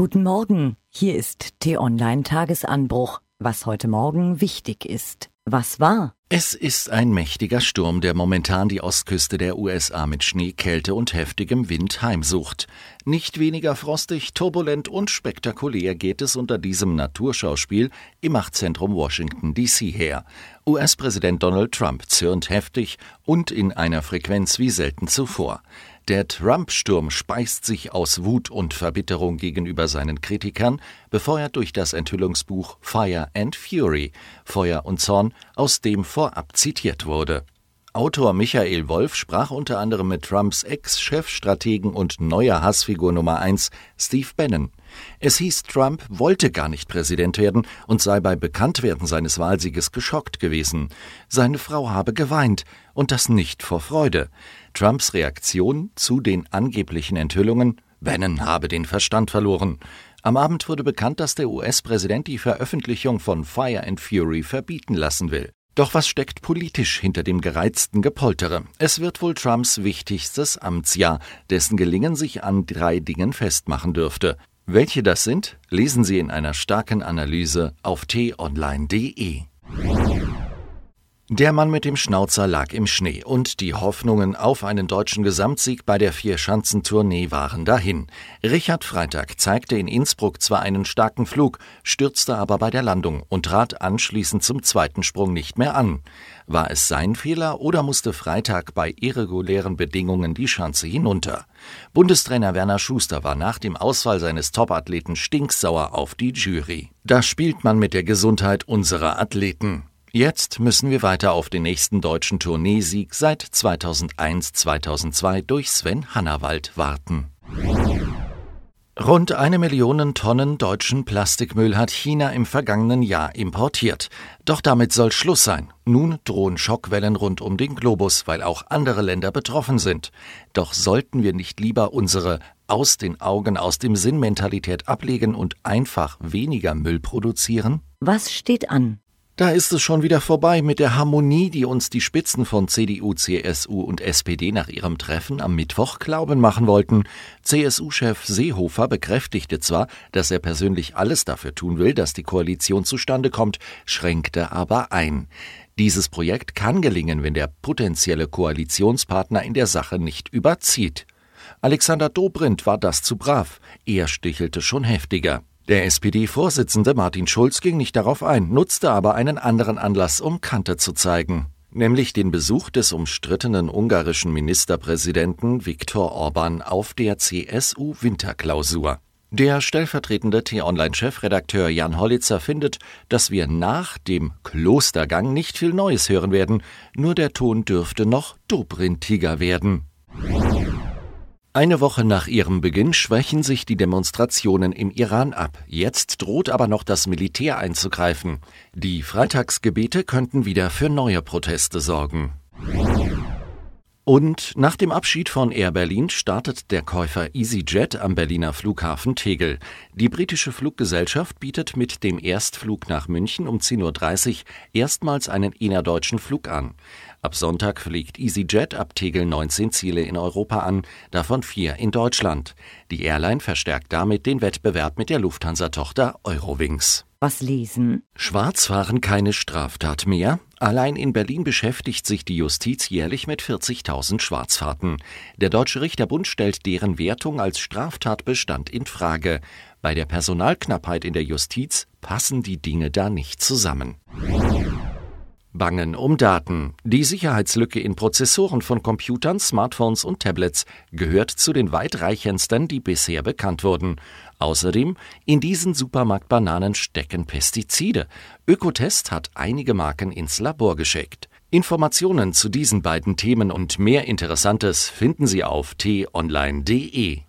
Guten Morgen, hier ist T-Online Tagesanbruch. Was heute Morgen wichtig ist. Was war? Es ist ein mächtiger Sturm, der momentan die Ostküste der USA mit Schnee, Kälte und heftigem Wind heimsucht. Nicht weniger frostig, turbulent und spektakulär geht es unter diesem Naturschauspiel im Machtzentrum Washington DC her. US-Präsident Donald Trump zürnt heftig und in einer Frequenz wie selten zuvor. Der Trump-Sturm speist sich aus Wut und Verbitterung gegenüber seinen Kritikern, befeuert durch das Enthüllungsbuch Fire and Fury, Feuer und Zorn, aus dem vorab zitiert wurde. Autor Michael Wolf sprach unter anderem mit Trumps Ex-Chefstrategen und neuer Hassfigur Nummer 1, Steve Bannon. Es hieß, Trump wollte gar nicht Präsident werden und sei bei Bekanntwerden seines Wahlsieges geschockt gewesen. Seine Frau habe geweint, und das nicht vor Freude. Trumps Reaktion zu den angeblichen Enthüllungen Bannon habe den Verstand verloren. Am Abend wurde bekannt, dass der US-Präsident die Veröffentlichung von Fire and Fury verbieten lassen will. Doch was steckt politisch hinter dem gereizten Gepoltere? Es wird wohl Trumps wichtigstes Amtsjahr, dessen Gelingen sich an drei Dingen festmachen dürfte. Welche das sind, lesen Sie in einer starken Analyse auf t-online.de. Der Mann mit dem Schnauzer lag im Schnee und die Hoffnungen auf einen deutschen Gesamtsieg bei der Vier-Schanzentournee waren dahin. Richard Freitag zeigte in Innsbruck zwar einen starken Flug, stürzte aber bei der Landung und trat anschließend zum zweiten Sprung nicht mehr an. War es sein Fehler oder musste Freitag bei irregulären Bedingungen die Schanze hinunter? Bundestrainer Werner Schuster war nach dem Ausfall seines Topathleten stinksauer auf die Jury. Da spielt man mit der Gesundheit unserer Athleten. Jetzt müssen wir weiter auf den nächsten deutschen Tourneesieg seit 2001-2002 durch Sven Hannawald warten. Rund eine Million Tonnen deutschen Plastikmüll hat China im vergangenen Jahr importiert. Doch damit soll Schluss sein. Nun drohen Schockwellen rund um den Globus, weil auch andere Länder betroffen sind. Doch sollten wir nicht lieber unsere aus den Augen, aus dem Sinn Mentalität ablegen und einfach weniger Müll produzieren? Was steht an? Da ist es schon wieder vorbei mit der Harmonie, die uns die Spitzen von CDU, CSU und SPD nach ihrem Treffen am Mittwoch glauben machen wollten. CSU-Chef Seehofer bekräftigte zwar, dass er persönlich alles dafür tun will, dass die Koalition zustande kommt, schränkte aber ein. Dieses Projekt kann gelingen, wenn der potenzielle Koalitionspartner in der Sache nicht überzieht. Alexander Dobrindt war das zu brav. Er stichelte schon heftiger. Der SPD-Vorsitzende Martin Schulz ging nicht darauf ein, nutzte aber einen anderen Anlass, um Kante zu zeigen, nämlich den Besuch des umstrittenen ungarischen Ministerpräsidenten Viktor Orban auf der CSU-Winterklausur. Der stellvertretende T-Online-Chefredakteur Jan Hollitzer findet, dass wir nach dem Klostergang nicht viel Neues hören werden, nur der Ton dürfte noch dobrintiger werden. Eine Woche nach ihrem Beginn schwächen sich die Demonstrationen im Iran ab. Jetzt droht aber noch das Militär einzugreifen. Die Freitagsgebete könnten wieder für neue Proteste sorgen. Und nach dem Abschied von Air Berlin startet der Käufer EasyJet am Berliner Flughafen Tegel. Die britische Fluggesellschaft bietet mit dem Erstflug nach München um 10.30 Uhr erstmals einen innerdeutschen Flug an. Ab Sonntag fliegt EasyJet ab Tegel 19 Ziele in Europa an, davon vier in Deutschland. Die Airline verstärkt damit den Wettbewerb mit der Lufthansa-Tochter Eurowings. Was lesen? Schwarzfahren keine Straftat mehr? Allein in Berlin beschäftigt sich die Justiz jährlich mit 40.000 Schwarzfahrten. Der Deutsche Richterbund stellt deren Wertung als Straftatbestand in Frage. Bei der Personalknappheit in der Justiz passen die Dinge da nicht zusammen. Bangen um Daten. Die Sicherheitslücke in Prozessoren von Computern, Smartphones und Tablets gehört zu den weitreichendsten, die bisher bekannt wurden. Außerdem, in diesen Supermarktbananen stecken Pestizide. Ökotest hat einige Marken ins Labor geschickt. Informationen zu diesen beiden Themen und mehr Interessantes finden Sie auf t-online.de.